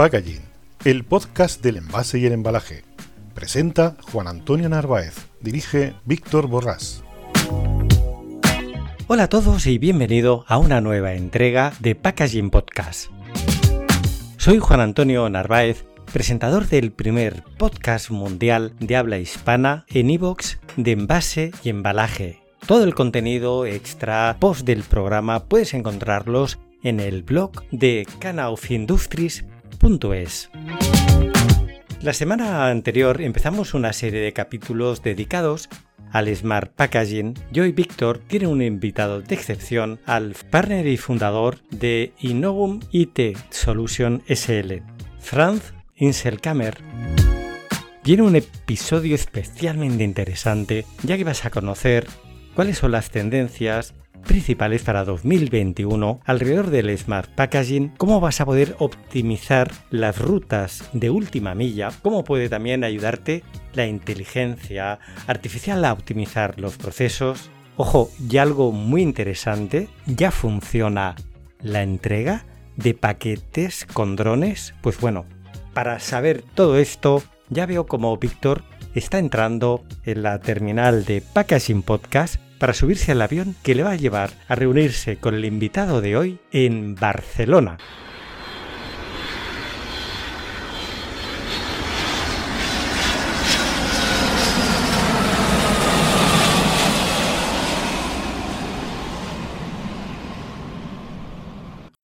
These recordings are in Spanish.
Packaging, el podcast del envase y el embalaje. Presenta Juan Antonio Narváez, dirige Víctor Borrás. Hola a todos y bienvenido a una nueva entrega de Packaging Podcast. Soy Juan Antonio Narváez, presentador del primer podcast mundial de habla hispana en iVoox de envase y embalaje. Todo el contenido extra post del programa puedes encontrarlos en el blog de La semana anterior empezamos una serie de capítulos dedicados al Smart Packaging y hoy Víctor tiene un invitado de excepción al partner y fundador de Innovum IT Solution SL, Franz Inselkammer. Viene un episodio especialmente interesante ya que vas a conocer cuáles son las tendencias principales para 2021 alrededor del Smart Packaging, cómo vas a poder optimizar las rutas de última milla, cómo puede también ayudarte la inteligencia artificial a optimizar los procesos. Ojo, y algo muy interesante, ya funciona la entrega de paquetes con drones. Pues bueno, para saber todo esto, ya veo como Víctor está entrando en la terminal de Packaging Podcast para subirse al avión que le va a llevar a reunirse con el invitado de hoy en Barcelona.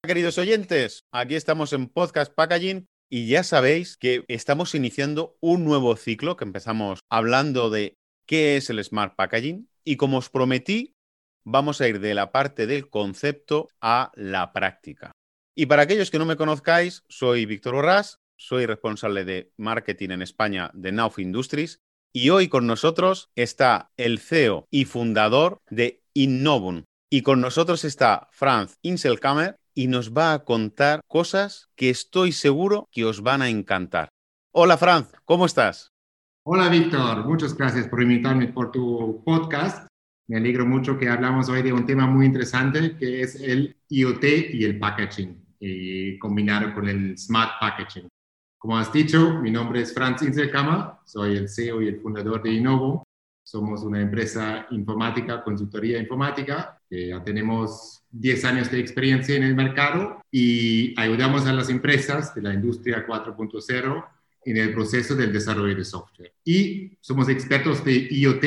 Queridos oyentes, aquí estamos en Podcast Packaging y ya sabéis que estamos iniciando un nuevo ciclo que empezamos hablando de qué es el Smart Packaging y como os prometí, vamos a ir de la parte del concepto a la práctica. Y para aquellos que no me conozcáis, soy Víctor Orras, soy responsable de marketing en España de Nauf Industries y hoy con nosotros está el CEO y fundador de Innovum. Y con nosotros está Franz Inselkammer y nos va a contar cosas que estoy seguro que os van a encantar. Hola Franz, ¿cómo estás? Hola Víctor, muchas gracias por invitarme por tu podcast. Me alegro mucho que hablamos hoy de un tema muy interesante que es el IoT y el packaging, y combinado con el smart packaging. Como has dicho, mi nombre es Franz Inselkammer, soy el CEO y el fundador de Innovo. Somos una empresa informática, consultoría informática, que ya tenemos 10 años de experiencia en el mercado y ayudamos a las empresas de la industria 4.0 en el proceso del desarrollo de software. Y somos expertos de IoT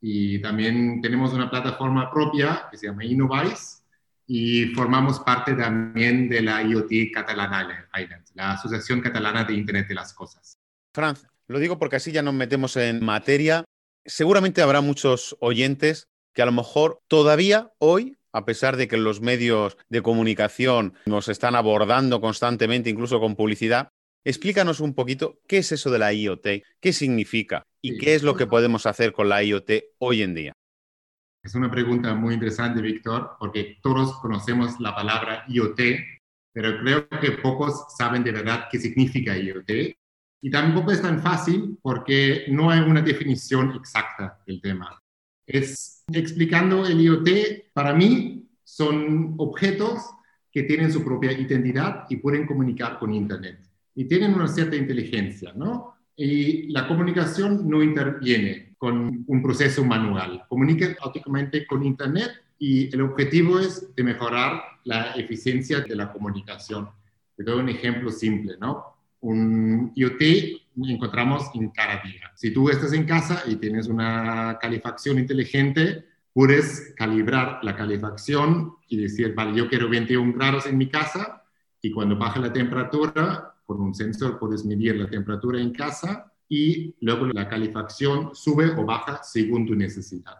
y también tenemos una plataforma propia que se llama Innovice y formamos parte también de la IoT Catalana la Asociación Catalana de Internet de las Cosas. Franz, lo digo porque así ya nos metemos en materia. Seguramente habrá muchos oyentes que a lo mejor todavía hoy a pesar de que los medios de comunicación nos están abordando constantemente, incluso con publicidad, Explícanos un poquito qué es eso de la IoT, qué significa y qué es lo que podemos hacer con la IoT hoy en día. Es una pregunta muy interesante, Víctor, porque todos conocemos la palabra IoT, pero creo que pocos saben de verdad qué significa IoT. Y tampoco es tan fácil porque no hay una definición exacta del tema. Es explicando el IoT, para mí son objetos que tienen su propia identidad y pueden comunicar con Internet y tienen una cierta inteligencia, ¿no? Y la comunicación no interviene con un proceso manual, comunica automáticamente con Internet y el objetivo es de mejorar la eficiencia de la comunicación. Te doy un ejemplo simple, ¿no? Un IoT encontramos en cada día. Si tú estás en casa y tienes una calefacción inteligente, puedes calibrar la calefacción y decir, vale, yo quiero 21 grados en mi casa y cuando baja la temperatura, con un sensor puedes medir la temperatura en casa y luego la calefacción sube o baja según tu necesidad.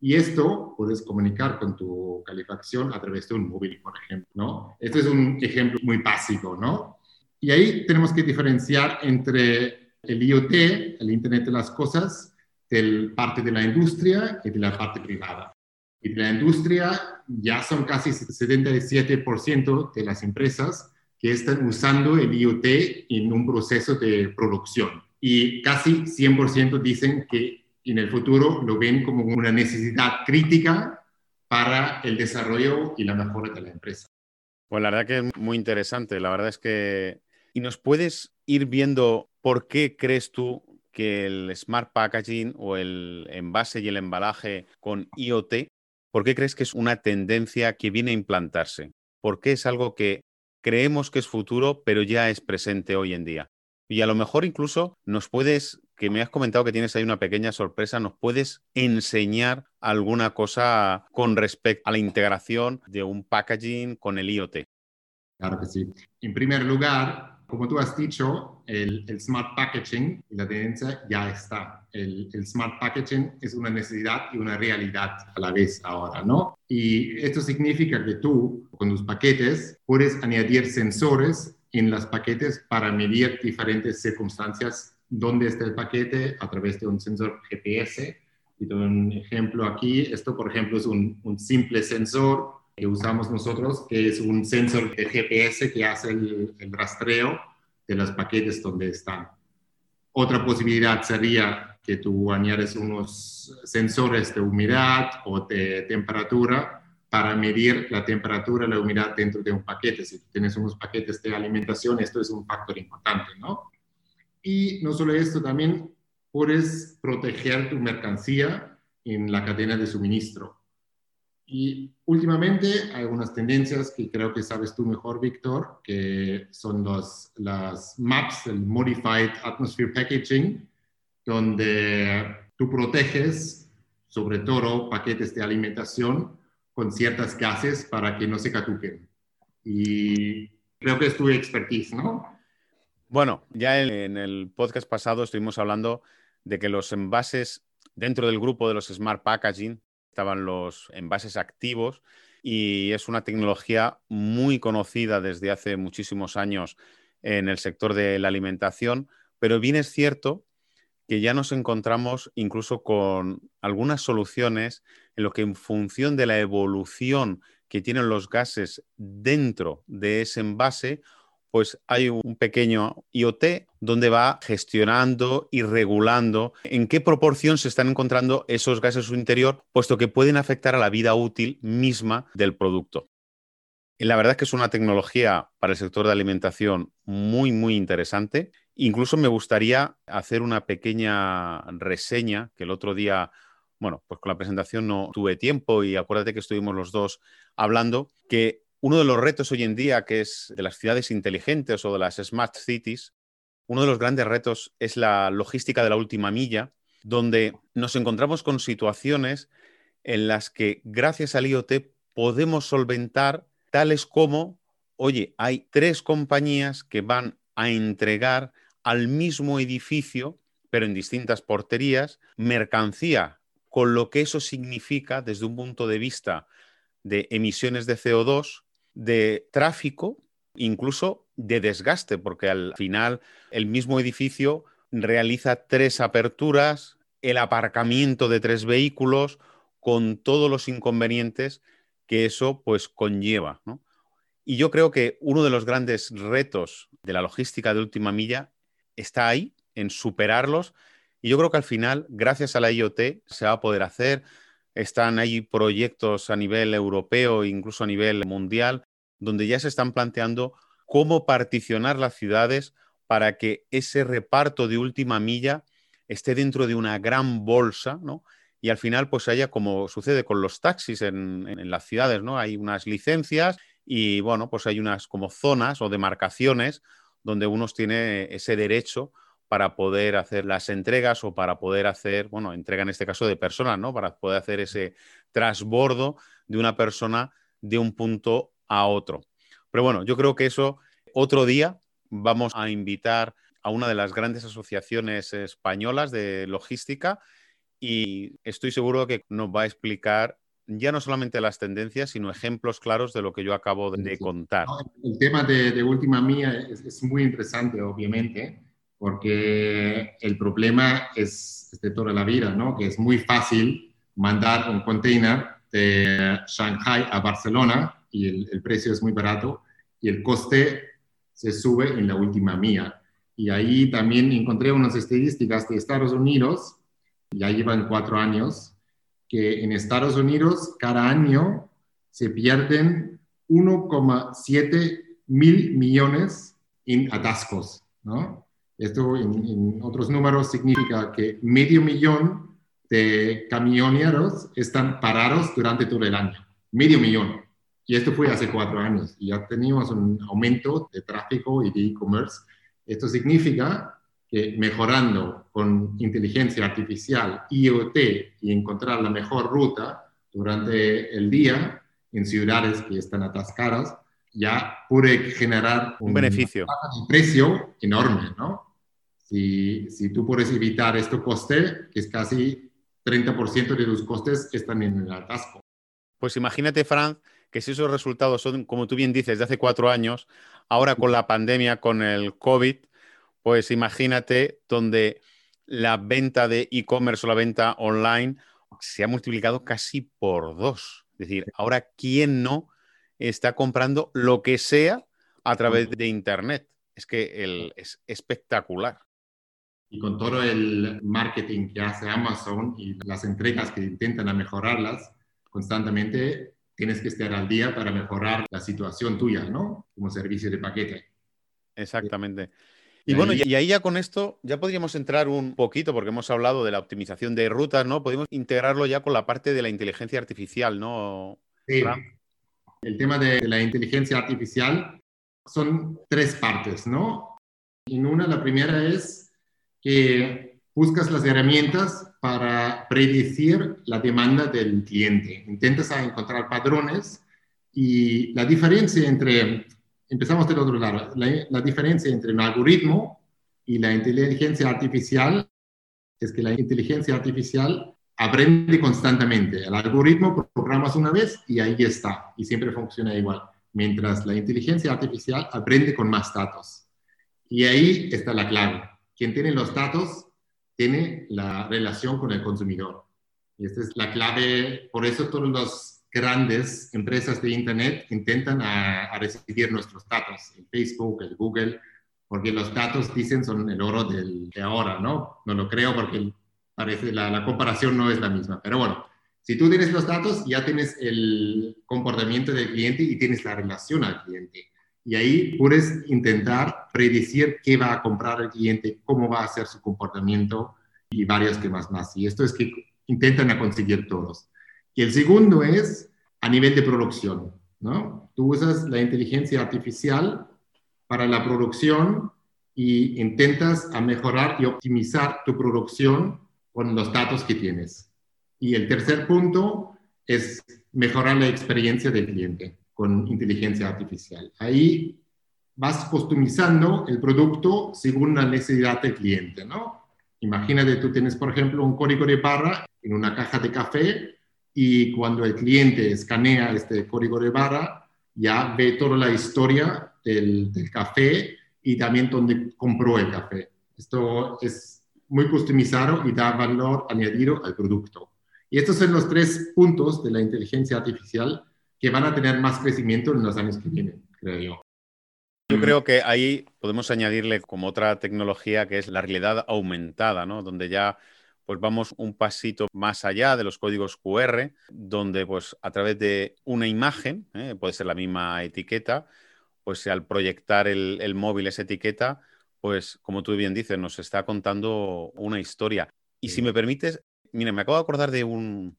Y esto puedes comunicar con tu calefacción a través de un móvil, por ejemplo, ¿no? Este es un ejemplo muy básico, ¿no? Y ahí tenemos que diferenciar entre el IoT, el Internet de las Cosas, de parte de la industria y de la parte privada. Y de la industria ya son casi 77% de las empresas que están usando el IoT en un proceso de producción. Y casi 100% dicen que en el futuro lo ven como una necesidad crítica para el desarrollo y la mejora de la empresa. Pues la verdad que es muy interesante. La verdad es que ¿Y nos puedes ir viendo por qué crees tú que el Smart Packaging o el envase y el embalaje con IoT, ¿por qué crees que es una tendencia que viene a implantarse? ¿Por qué es algo que creemos que es futuro, pero ya es presente hoy en día? Y a lo mejor incluso nos puedes, que me has comentado que tienes ahí una pequeña sorpresa, nos puedes enseñar alguna cosa con respecto a la integración de un packaging con el IoT. Claro que sí. En primer lugar, como tú has dicho, el, smart packaging y la tendencia ya está. El, smart packaging es una necesidad y una realidad a la vez ahora, ¿no? Y esto significa que tú, con tus paquetes, puedes añadir sensores en los paquetes para medir diferentes circunstancias donde está el paquete a través de un sensor GPS. Y doy un ejemplo aquí. Esto, por ejemplo, es un simple sensor que usamos nosotros, que es un sensor de GPS que hace el, rastreo de los paquetes donde están. Otra posibilidad sería que tú añades unos sensores de humedad o de temperatura para medir la temperatura y la humedad dentro de un paquete. Si tienes unos paquetes de alimentación, esto es un factor importante, ¿no? Y no solo esto, también puedes proteger tu mercancía en la cadena de suministro. Y últimamente hay algunas tendencias que creo que sabes tú mejor, Víctor, que son los, las MAPs, el Modified Atmosphere Packaging, donde tú proteges sobre todo paquetes de alimentación con ciertas gases para que no se catuquen. Y creo que es tu expertise, ¿no? Bueno, ya en el podcast pasado estuvimos hablando de que los envases dentro del grupo de los Smart Packaging estaban los envases activos y es una tecnología muy conocida desde hace muchísimos años en el sector de la alimentación, pero bien es cierto que ya nos encontramos incluso con algunas soluciones en lo que en función de la evolución que tienen los gases dentro de ese envase pues hay un pequeño IoT donde va gestionando y regulando en qué proporción se están encontrando esos gases en su interior, puesto que pueden afectar a la vida útil misma del producto. La verdad es que es una tecnología para el sector de alimentación muy, muy interesante. Incluso me gustaría hacer una pequeña reseña que el otro día bueno, pues con la presentación no tuve tiempo y acuérdate que estuvimos los dos hablando, que uno de los retos hoy en día, que es de las ciudades inteligentes o de las smart cities, uno de los grandes retos es la logística de la última milla, donde nos encontramos con situaciones en las que gracias al IoT podemos solventar tales como, oye, hay tres compañías que van a entregar al mismo edificio, pero en distintas porterías, mercancía, con lo que eso significa desde un punto de vista de emisiones de CO2, de tráfico, incluso de desgaste, porque al final el mismo edificio realiza tres aperturas, el aparcamiento de tres vehículos, con todos los inconvenientes que eso pues conlleva. Y yo creo que uno de los grandes retos de la logística de última milla está ahí, en superarlos. Y yo creo que al final, gracias a la IoT, se va a poder hacer. Están ahí proyectos a nivel europeo, incluso a nivel mundial, donde ya se están planteando cómo particionar las ciudades para que ese reparto de última milla esté dentro de una gran bolsa, ¿no? Y al final, pues haya, como sucede con los taxis en, las ciudades, ¿no? Hay unas licencias y, bueno, pues hay unas como zonas o demarcaciones donde uno tiene ese derecho para poder hacer las entregas o para poder hacer, bueno, entrega en este caso de personas, ¿no? Para poder hacer ese trasbordo de una persona de un punto a otro. Pero bueno, yo creo que eso otro día vamos a invitar a una de las grandes asociaciones españolas de logística y estoy seguro que nos va a explicar ya no solamente las tendencias, sino ejemplos claros de lo que yo acabo de contar. El tema de, última mía es, muy interesante, obviamente, porque el problema es, de toda la vida, ¿no? Que es muy fácil mandar un container de Shanghai a Barcelona y el, precio es muy barato y el coste se sube en la última mía. Y ahí también encontré unas estadísticas de Estados Unidos, ya llevan cuatro años, que en Estados Unidos cada año se pierden 1,7 mil millones en atascos, ¿no? Esto en, otros números significa que medio millón de camioneros están parados durante todo el año. Medio millón. Y esto fue hace cuatro años. Y ya teníamos un aumento de tráfico y de e-commerce. Esto significa que mejorando con inteligencia artificial, IoT y encontrar la mejor ruta durante el día en ciudades que están atascadas, ya puede generar un, beneficio. Un precio enorme, ¿no? Si, si tú puedes evitar este coste, que es casi 30% de tus costes están en el atasco. Pues imagínate, Franz, que si esos resultados son, como tú bien dices, de hace cuatro años, ahora con la pandemia, con el COVID, pues imagínate donde la venta de e-commerce o la venta online se ha multiplicado casi por dos. Es decir, ahora, ¿quién no está comprando lo que sea a través de Internet? Es que es espectacular. Y con todo el marketing que hace Amazon y las entregas que intentan mejorarlas constantemente, tienes que estar al día para mejorar la situación tuya, ¿no? Como servicio de paquete. Exactamente. Y bueno, y ahí ya con esto ya podríamos entrar un poquito, porque hemos hablado de la optimización de rutas, ¿no? Podemos integrarlo ya con la parte de la inteligencia artificial, ¿no? Sí. El tema de la inteligencia artificial son tres partes, ¿no? En una, la primera es que buscas las herramientas para predecir la demanda del cliente. Intentas encontrar patrones y la diferencia entre empezamos del otro lado. La, diferencia entre un algoritmo y la inteligencia artificial es que la inteligencia artificial aprende constantemente. El algoritmo programas una vez y ahí está, y siempre funciona igual. Mientras la inteligencia artificial aprende con más datos. Y ahí está la clave. Quien tiene los datos tiene la relación con el consumidor. Y esta es la clave, por eso todos los grandes empresas de Internet intentan a, recibir nuestros datos, el Facebook, el Google, porque los datos dicen son el oro del, de ahora, ¿no? No lo creo porque parece la, la comparación no es la misma. Pero bueno, si tú tienes los datos, ya tienes el comportamiento del cliente y tienes la relación al cliente. Y ahí puedes intentar predecir qué va a comprar el cliente, cómo va a ser su comportamiento y varios temas más. Y esto es que intentan conseguir todos. Y el segundo es a nivel de producción, ¿no? Tú usas la inteligencia artificial para la producción y intentas a mejorar y optimizar tu producción con los datos que tienes. Y el tercer punto es mejorar la experiencia del cliente con inteligencia artificial. Ahí vas customizando el producto según la necesidad del cliente, ¿no? Imagínate, tú tienes, por ejemplo, un código de barra en una caja de café y cuando el cliente escanea este código de barra, ya ve toda la historia del, café y también donde compró el café. Esto es muy customizado y da valor añadido al producto. Y estos son los tres puntos de la inteligencia artificial que van a tener más crecimiento en los años que vienen, creo yo. Yo creo que ahí podemos añadirle como otra tecnología que es la realidad aumentada, ¿no? Donde ya pues vamos un pasito más allá de los códigos QR, donde pues a través de una imagen, ¿eh? puede ser la misma etiqueta, pues al proyectar el, móvil esa etiqueta, pues como tú bien dices, nos está contando una historia. Y si me permites, mira, me acabo de acordar de un...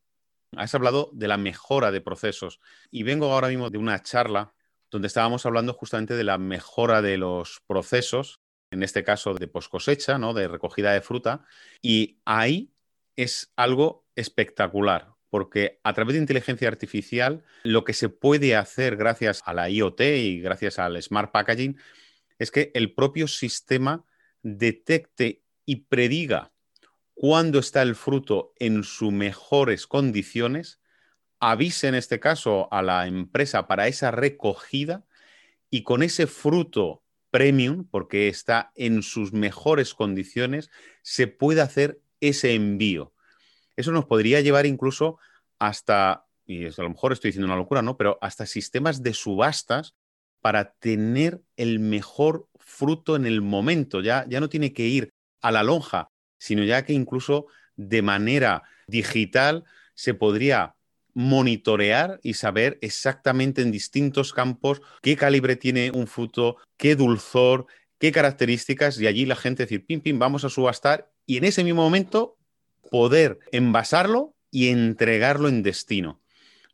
Has hablado de la mejora de procesos y vengo ahora mismo de una charla donde estábamos hablando justamente de la mejora de los procesos en este caso de post cosecha, ¿no? de recogida de fruta, y ahí es algo espectacular, porque a través de inteligencia artificial lo que se puede hacer gracias a la IoT y gracias al Smart Packaging es que el propio sistema detecte y prediga cuándo está el fruto en sus mejores condiciones, avise en este caso a la empresa para esa recogida y con ese fruto premium, porque está en sus mejores condiciones, se puede hacer ese envío. Eso nos podría llevar incluso hasta, y a lo mejor estoy diciendo una locura, ¿no? Pero hasta sistemas de subastas para tener el mejor fruto en el momento. Ya, ya no tiene que ir a la lonja, sino ya que incluso de manera digital se podría monitorear y saber exactamente en distintos campos qué calibre tiene un fruto, qué dulzor, qué características, y allí la gente decir, pim, pim, vamos a subastar, y en ese mismo momento poder envasarlo y entregarlo en destino.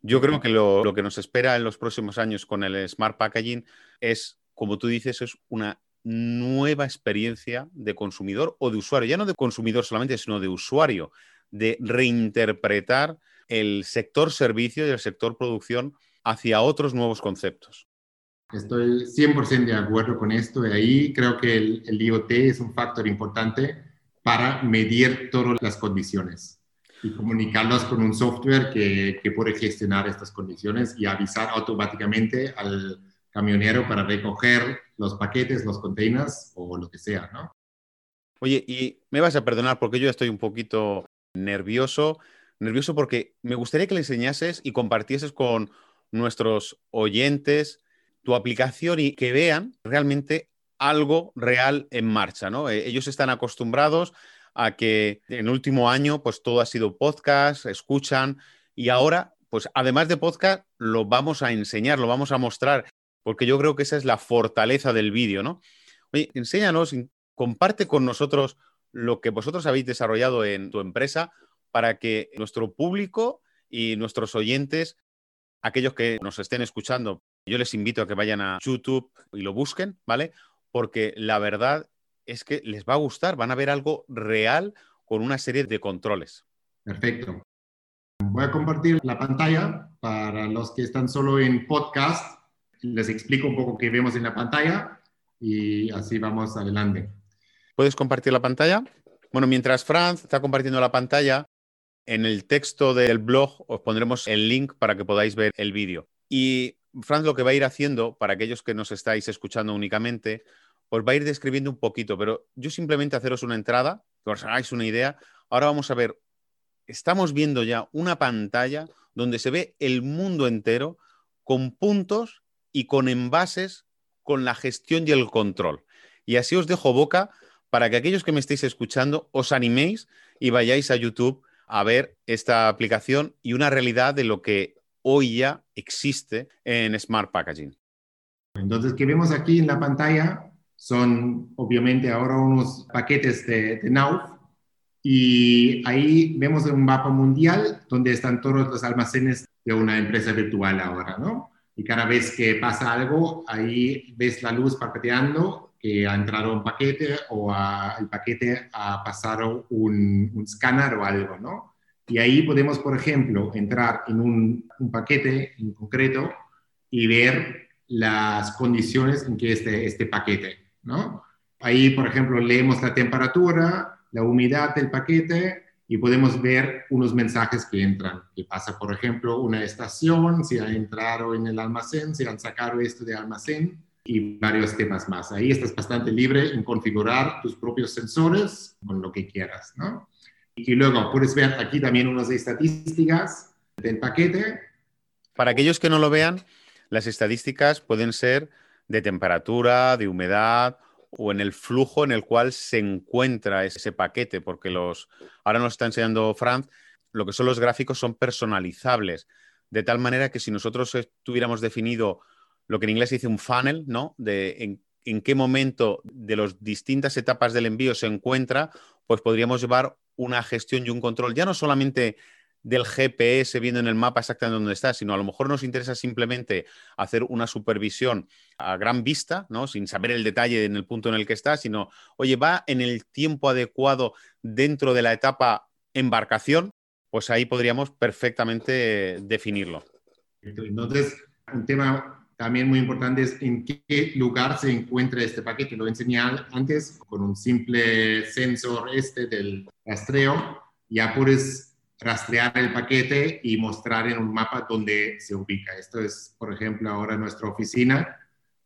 Yo creo que lo, lo, que nos espera en los próximos años con el Smart Packaging es, como tú dices, es una nueva experiencia de consumidor o de usuario, ya no de consumidor solamente, sino de usuario, de reinterpretar el sector servicio y el sector producción hacia otros nuevos conceptos. Estoy 100% de acuerdo con esto y ahí creo que el, IoT es un factor importante para medir todas las condiciones y comunicarlos con un software que, que puede gestionar estas condiciones y avisar automáticamente al camionero para recoger los paquetes, los containers o lo que sea, ¿no? Oye, y me vas a perdonar porque yo estoy un poquito nervioso, nervioso porque me gustaría que le enseñases y compartieses con nuestros oyentes tu aplicación y que vean realmente algo real en marcha, ¿no? Eh, ellos están acostumbrados a que en el último año pues todo ha sido podcast, escuchan y ahora pues además de podcast lo vamos a enseñar, lo vamos a mostrar, porque yo creo que esa es la fortaleza del vídeo, ¿no? Oye, enséñanos, comparte con nosotros lo que vosotros habéis desarrollado en tu empresa para que nuestro público y nuestros oyentes, aquellos que nos estén escuchando, yo les invito a que vayan a YouTube y lo busquen, ¿vale? Porque la verdad es que les va a gustar, van a ver algo real con una serie de controles. Perfecto. Voy a compartir la pantalla para los que están solo en podcast. Les explico un poco qué vemos en la pantalla y así vamos adelante. ¿Puedes compartir la pantalla? Bueno, mientras Franz está compartiendo la pantalla, en el texto del blog os pondremos el link para que podáis ver el vídeo. Y Franz lo que va a ir haciendo, para aquellos que nos estáis escuchando únicamente, os va a ir describiendo un poquito, pero yo simplemente haceros una entrada, que os hagáis una idea. Ahora vamos a ver, estamos viendo ya una pantalla donde se ve el mundo entero con puntos y con envases con la gestión y el control. Y así os dejo boca para que aquellos que me estéis escuchando os animéis y vayáis a YouTube a ver esta aplicación y una realidad de lo que hoy ya existe en Smart Packaging. Entonces, ¿qué vemos aquí en la pantalla? Son obviamente ahora unos paquetes de, de Nauf y ahí vemos un mapa mundial donde están todos los almacenes de una empresa virtual ahora, ¿no? Y cada vez que pasa algo, ahí ves la luz parpadeando que ha entrado un paquete o el paquete ha pasado un, un escáner o algo, ¿no? Y ahí podemos, por ejemplo, entrar en un, un, paquete en concreto y ver las condiciones en que este, este paquete, ¿no? Ahí, por ejemplo, leemos la temperatura, la humedad del paquete y podemos ver unos mensajes que entran, que pasa, por ejemplo, una estación, si ha entrado en el almacén, si han sacado esto de almacén, y varios temas más. Ahí estás bastante libre en configurar tus propios sensores con lo que quieras, ¿no? Y luego puedes ver aquí también unas estadísticas del paquete. Para aquellos que no lo vean, las estadísticas pueden ser de temperatura, de humedad o en el flujo en el cual se encuentra ese paquete, porque los ahora nos está enseñando Franz, lo que son los gráficos son personalizables, de tal manera que si nosotros tuviéramos definido lo que en inglés se dice un funnel, ¿no? De en, qué momento de las distintas etapas del envío se encuentra, pues podríamos llevar una gestión y un control, ya no solamente del GPS viendo en el mapa exactamente dónde está, sino a lo mejor nos interesa simplemente hacer una supervisión a gran vista, ¿no? sin saber el detalle en el punto en el que está, sino, oye, va en el tiempo adecuado dentro de la etapa embarcación, pues ahí podríamos perfectamente definirlo. Entonces, un tema también muy importante es en qué lugar se encuentra este paquete. Lo enseñé antes con un simple sensor este del rastreo. Ya puedes rastrear el paquete y mostrar en un mapa dónde se ubica. Esto es, por ejemplo, ahora nuestra oficina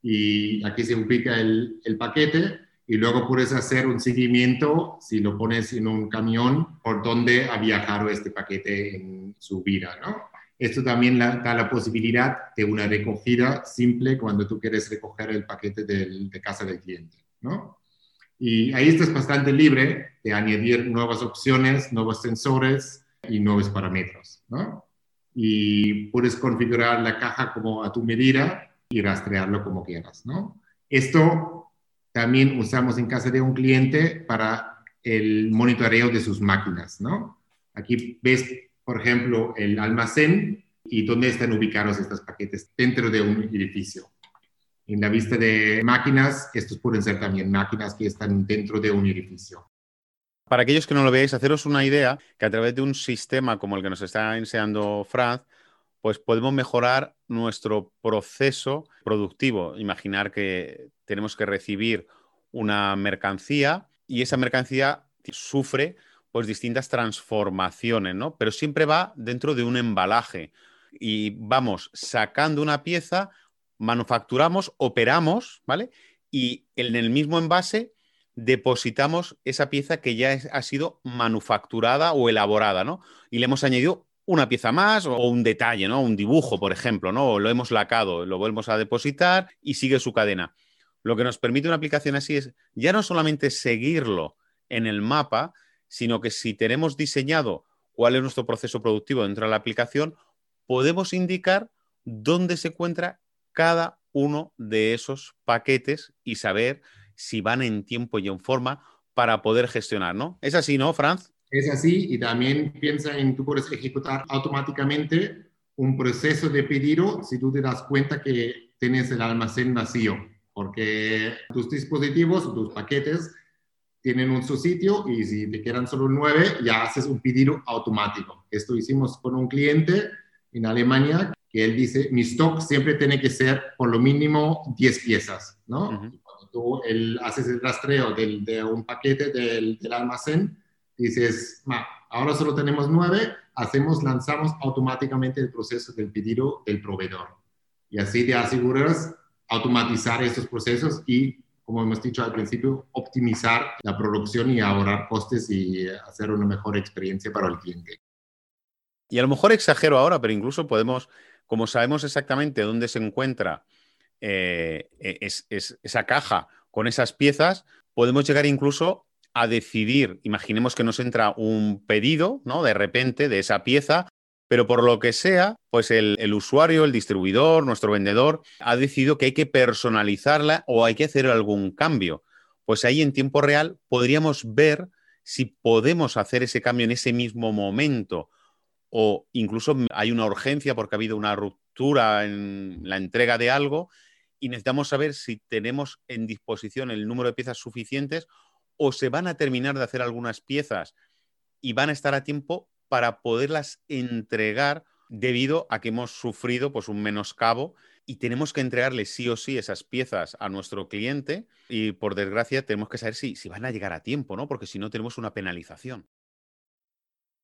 y aquí se ubica el, el paquete y luego puedes hacer un seguimiento si lo pones en un camión por dónde ha viajado este paquete en su vida, ¿no? Esto también da la posibilidad de una recogida simple cuando tú quieres recoger el paquete de casa del cliente, ¿no? Y ahí estás bastante libre de añadir nuevas opciones, nuevos sensores y nuevos parámetros, ¿no? y puedes configurar la caja como a tu medida y rastrearlo como quieras, ¿no? Esto también usamos en casa de un cliente para el monitoreo de sus máquinas, ¿no? Aquí ves, por ejemplo, el almacén y dónde están ubicados estos paquetes dentro de un edificio. En la vista de máquinas, estos pueden ser también máquinas que están dentro de un edificio. Para aquellos que no lo veáis, haceros una idea que a través de un sistema como el que nos está enseñando Franz, pues podemos mejorar nuestro proceso productivo. Imaginar que tenemos que recibir una mercancía y esa mercancía sufre pues distintas transformaciones, ¿no? Pero siempre va dentro de un embalaje y vamos sacando una pieza, manufacturamos, operamos, ¿vale? Y en el mismo envase depositamos esa pieza que ya ha sido manufacturada o elaborada, ¿no? Y le hemos añadido una pieza más o un detalle, ¿no? Un dibujo, por ejemplo, ¿no? O lo hemos lacado, lo volvemos a depositar y sigue su cadena. Lo que nos permite una aplicación así es ya no solamente seguirlo en el mapa, sino que si tenemos diseñado cuál es nuestro proceso productivo dentro de la aplicación, podemos indicar dónde se encuentra cada uno de esos paquetes y saber si van en tiempo y en forma para poder gestionar, ¿no? Es así, ¿no, Franz? Es así y también piensa en tú puedes ejecutar automáticamente un proceso de pedido si tú te das cuenta que tienes el almacén vacío, porque tus dispositivos, tus paquetes tienen un su sitio y si te quedan solo nueve, ya haces un pedido automático. Esto hicimos con un cliente en Alemania que él dice, mi stock siempre tiene que ser por lo mínimo 10 piezas, ¿no? Tú haces el rastreo de un paquete del, almacén, dices, ahora solo tenemos nueve, hacemos, lanzamos automáticamente el proceso del pedido del proveedor. Y así te aseguras automatizar estos procesos y, como hemos dicho al principio, optimizar la producción y ahorrar costes y hacer una mejor experiencia para el cliente. Y a lo mejor exagero ahora, pero incluso podemos, como sabemos exactamente dónde se encuentra eh, e, es, esa caja con esas piezas, podemos llegar incluso a decidir, imaginemos que nos entra un pedido, ¿no? De repente de esa pieza, pero por lo que sea, pues el, el, usuario, el distribuidor, nuestro vendedor, ha decidido que hay que personalizarla o hay que hacer algún cambio. Pues ahí en tiempo real podríamos ver si podemos hacer ese cambio en ese mismo momento o incluso hay una urgencia porque ha habido una ruptura en la entrega de algo y necesitamos saber si tenemos en disposición el número de piezas suficientes o se van a terminar de hacer algunas piezas y van a estar a tiempo para poderlas entregar debido a que hemos sufrido pues, un menoscabo y tenemos que entregarle sí o sí esas piezas a nuestro cliente y por desgracia tenemos que saber si, si van a llegar a tiempo, ¿no? Porque si no tenemos una penalización.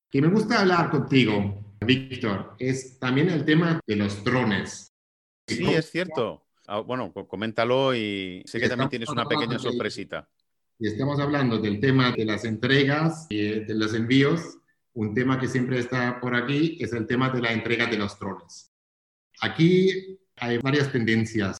Que me gusta hablar contigo, Víctor, es también el tema de los drones. Sí, es cierto. Ah, bueno, coméntalo y sé que también tienes una pequeña sorpresita. Y estamos hablando del tema de las entregas y de los envíos. Un tema que siempre está por aquí es el tema de la entrega de los drones. Aquí hay varias tendencias.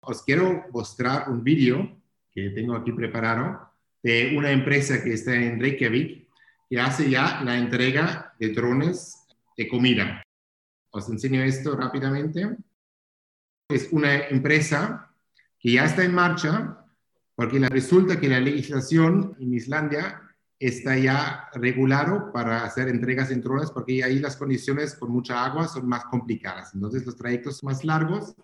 Os quiero mostrar un vídeo que tengo aquí preparado de una empresa que está en Reykjavik que hace ya la entrega de drones de comida. Os enseño esto rápidamente es una empresa que ya está en marcha porque resulta que la legislación en Islandia está ya regulado para hacer entregas en drones porque ahí las condiciones con mucha agua son más complicadas. Entonces los trayectos son más largos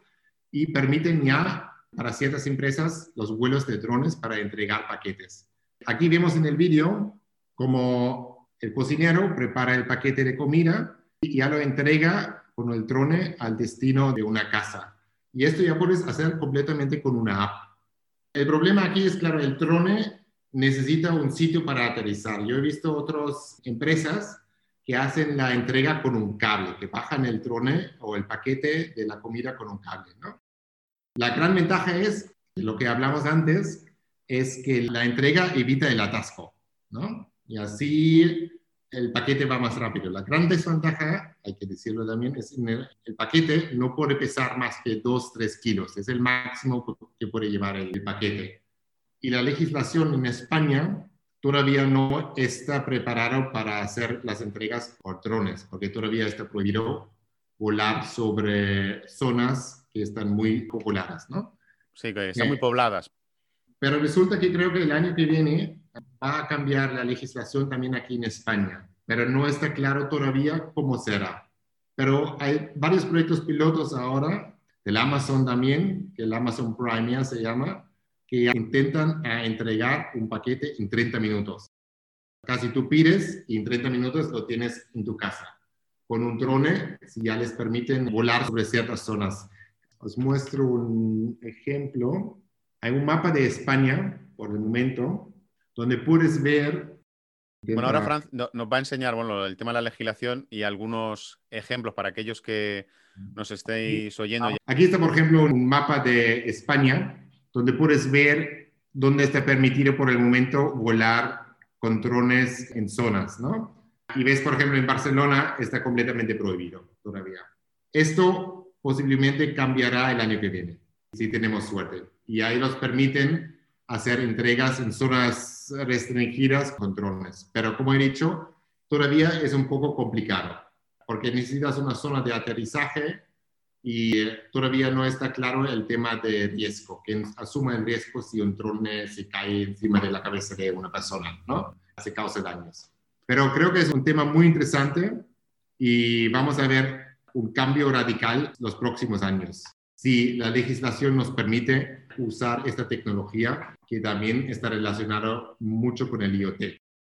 y permiten ya para ciertas empresas los vuelos de drones para entregar paquetes. Aquí vemos en el vídeo cómo el cocinero prepara el paquete de comida y ya lo entrega con el drone al destino de una casa. Y esto ya puedes hacer completamente con una app. El problema aquí es, claro, el drone necesita un sitio para aterrizar. Yo he visto otras empresas que hacen la entrega con un cable, que bajan el drone o el paquete de la comida con un cable. ¿no? La gran ventaja es, lo que hablamos antes, es que la entrega evita el atasco. ¿no? Y así el paquete va más rápido. La gran desventaja, hay que decirlo también, es que el, paquete no puede pesar más que 2-3 kilos. Es el máximo que puede llevar el, paquete. Y la legislación en España todavía no está preparada para hacer las entregas por drones, porque todavía está prohibido volar sobre zonas que están muy populadas, ¿no? Sí, que están muy pobladas. Pero resulta que creo que el año que viene a cambiar la legislación también aquí en España, pero no está claro todavía cómo será. Pero hay varios proyectos pilotos ahora, del Amazon también, que el Amazon Prime ya se llama, que intentan entregar un paquete en 30 minutos. Casi tú pides y en 30 minutos lo tienes en tu casa. Con un drone, si ya les permiten volar sobre ciertas zonas. Os muestro un ejemplo hay un mapa de España, por el momento, donde puedes ver... Bueno, ahora Franz nos va a enseñar bueno, el tema de la legislación y algunos ejemplos para aquellos que nos estéis oyendo. Aquí está, por ejemplo, un mapa de España, donde puedes ver dónde está permitido por el momento volar con drones en zonas, ¿no? Y ves, por ejemplo, en Barcelona está completamente prohibido todavía. Esto posiblemente cambiará el año que viene, si tenemos suerte y ahí nos permiten hacer entregas en zonas restringidas con drones. Pero como he dicho, todavía es un poco complicado porque necesitas una zona de aterrizaje y eh, todavía no está claro el tema de riesgo, que asuma el riesgo si un drone se cae encima de la cabeza de una persona, ¿no? Se causa daños. Pero creo que es un tema muy interesante y vamos a ver un cambio radical los próximos años si la legislación nos permite usar esta tecnología que también está relacionado mucho con el IoT,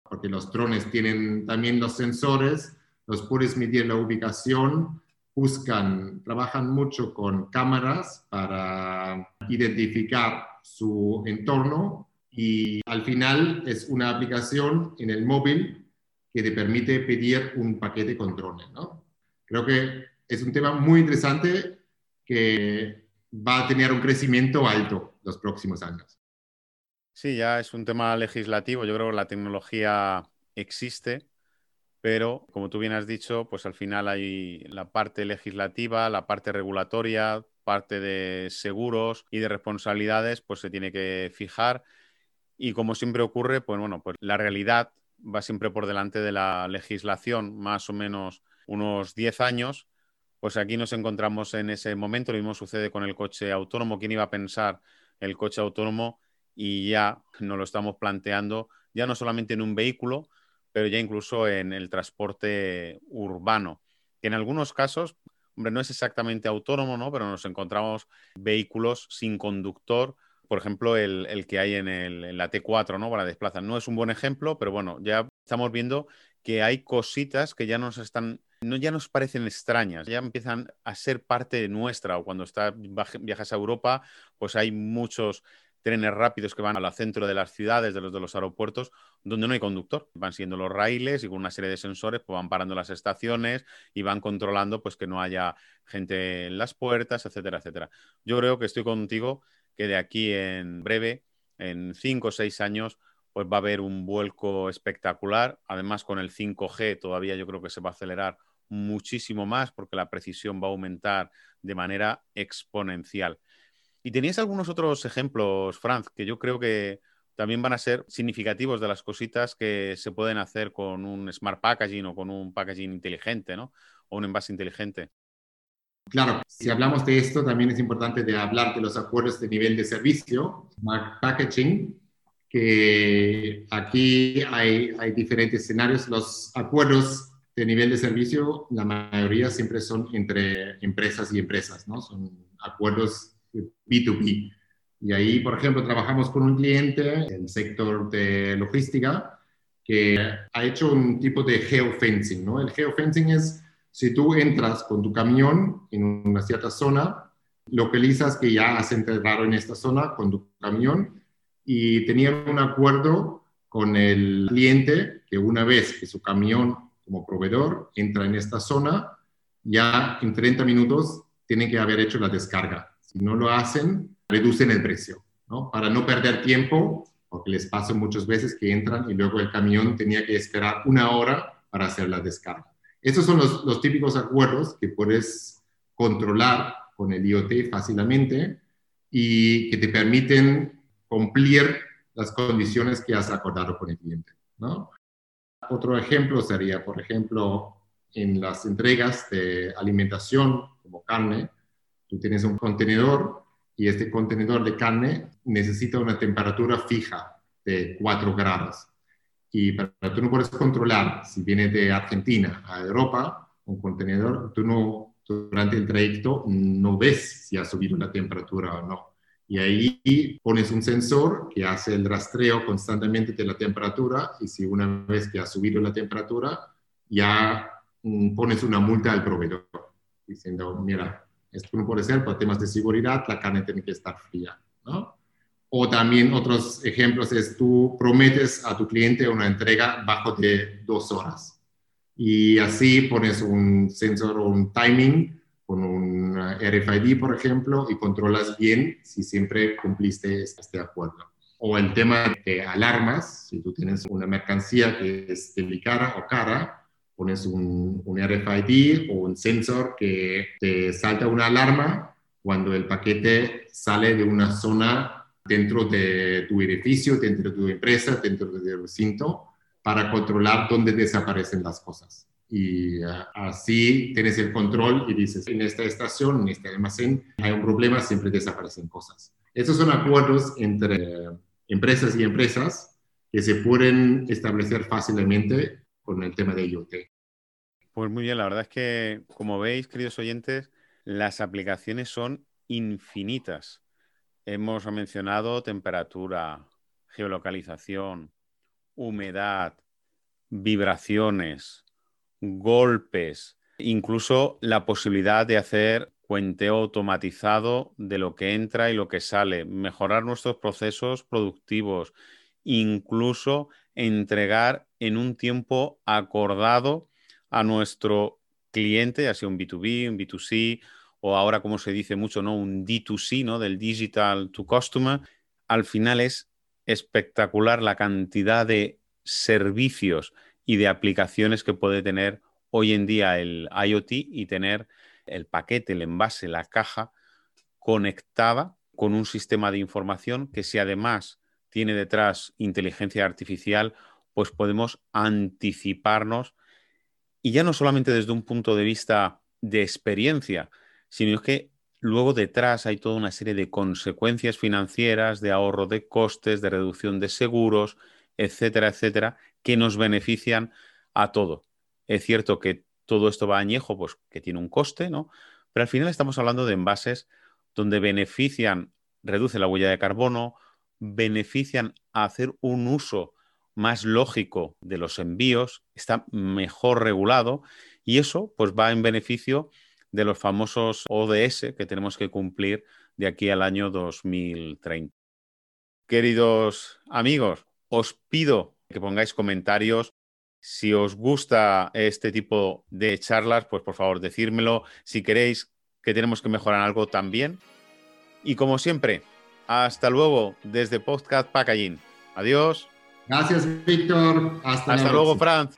porque los drones tienen también los sensores, los puedes medir la ubicación, buscan, trabajan mucho con cámaras para identificar su entorno y al final es una aplicación en el móvil que te permite pedir un paquete con drones. ¿no? Creo que es un tema muy interesante que va a tener un crecimiento alto los próximos años. Sí, ya es un tema legislativo. Yo creo que la tecnología existe, pero como tú bien has dicho, pues al final hay la parte legislativa, la parte regulatoria, parte de seguros y de responsabilidades, pues se tiene que fijar. Y como siempre ocurre, pues bueno, pues la realidad va siempre por delante de la legislación, más o menos unos 10 años, pues aquí nos encontramos en ese momento. Lo mismo sucede con el coche autónomo. ¿Quién iba a pensar el coche autónomo? Y ya nos lo estamos planteando, ya no solamente en un vehículo, pero ya incluso en el transporte urbano, que en algunos casos, hombre, no es exactamente autónomo, ¿no? Pero nos encontramos vehículos sin conductor, por ejemplo, el, que hay en, en, la T4, ¿no? Para desplazar. No es un buen ejemplo, pero bueno, ya estamos viendo que hay cositas que ya nos están no ya nos parecen extrañas, ya empiezan a ser parte nuestra. O cuando está, viajas a Europa, pues hay muchos trenes rápidos que van al centro de las ciudades, de los de los aeropuertos, donde no hay conductor. Van siendo los raíles y con una serie de sensores pues van parando las estaciones y van controlando pues que no haya gente en las puertas, etcétera, etcétera. Yo creo que estoy contigo que de aquí en breve, en cinco o seis años, pues va a haber un vuelco espectacular. Además, con el 5G todavía yo creo que se va a acelerar muchísimo más porque la precisión va a aumentar de manera exponencial. Y tenías algunos otros ejemplos, Franz, que yo creo que también van a ser significativos de las cositas que se pueden hacer con un smart packaging o con un packaging inteligente, ¿no? O un envase inteligente. Claro, si hablamos de esto, también es importante de hablar de los acuerdos de nivel de servicio, smart packaging, que aquí hay, hay diferentes escenarios. Los acuerdos de nivel de servicio, la mayoría siempre son entre empresas y empresas, ¿no? Son acuerdos B2B. Y ahí, por ejemplo, trabajamos con un cliente del sector de logística que ha hecho un tipo de geofencing, ¿no? El geofencing es si tú entras con tu camión en una cierta zona, localizas que ya has entrado en esta zona con tu camión y tenían un acuerdo con el cliente que una vez que su camión como proveedor entra en esta zona, ya en 30 minutos tienen que haber hecho la descarga. Si no lo hacen, reducen el precio, ¿no? Para no perder tiempo, porque les pasa muchas veces que entran y luego el camión tenía que esperar una hora para hacer la descarga. Estos son los, los típicos acuerdos que puedes controlar con el IoT fácilmente y que te permiten cumplir las condiciones que has acordado con el cliente, ¿no? Otro ejemplo sería, por ejemplo, en las entregas de alimentación como carne, tú tienes un contenedor y este contenedor de carne necesita una temperatura fija de 4 grados. Y para, tú no puedes controlar si viene de Argentina a Europa, un contenedor, tú no, durante el trayecto no ves si ha subido la temperatura o no. Y ahí pones un sensor que hace el rastreo constantemente de la temperatura y si una vez que ha subido la temperatura, ya mm, pones una multa al proveedor diciendo, mira, esto no puede ser por temas de seguridad, la carne tiene que estar fría, ¿no? O también otros ejemplos es tú prometes a tu cliente una entrega bajo de dos horas y así pones un sensor o un timing con un RFID, por ejemplo, y controlas bien si siempre cumpliste este acuerdo. O el tema de alarmas, si tú tienes una mercancía que es delicada o cara, pones un, un RFID o un sensor que te salta una alarma cuando el paquete sale de una zona dentro de tu edificio, dentro de tu empresa, dentro de tu recinto, para controlar dónde desaparecen las cosas y ah, así tienes el control y dices, en esta estación, en este almacén, hay un problema, siempre desaparecen cosas. Esos son acuerdos entre empresas y empresas que se pueden establecer fácilmente con el tema de IoT. Pues muy bien, la verdad es que, como veis, queridos oyentes, las aplicaciones son infinitas. Hemos mencionado temperatura, geolocalización, humedad, vibraciones, golpes, incluso la posibilidad de hacer cuenteo automatizado de lo que entra y lo que sale, mejorar nuestros procesos productivos, incluso entregar en un tiempo acordado a nuestro cliente, ya sea un B2B, un B2C o ahora como se dice mucho, ¿no? un D2C, ¿no? del digital to customer, al final es espectacular la cantidad de servicios y de aplicaciones que puede tener hoy en día el IoT y tener el paquete, el envase, la caja conectada con un sistema de información que si además tiene detrás inteligencia artificial, pues podemos anticiparnos y ya no solamente desde un punto de vista de experiencia, sino que luego detrás hay toda una serie de consecuencias financieras, de ahorro de costes, de reducción de seguros, etcétera, etcétera, que nos benefician a todo. Es cierto que todo esto va añejo, pues que tiene un coste, ¿no? Pero al final estamos hablando de envases donde benefician, reduce la huella de carbono, benefician hacer un uso más lógico de los envíos, está mejor regulado y eso pues va en beneficio de los famosos ODS que tenemos que cumplir de aquí al año 2030. Queridos amigos, os pido que pongáis comentarios. Si os gusta este tipo de charlas, pues por favor decírmelo. Si queréis que tenemos que mejorar algo también. Y como siempre, hasta luego desde Podcast Packaging. Adiós. Gracias, Víctor. Hasta, hasta luego, Franz.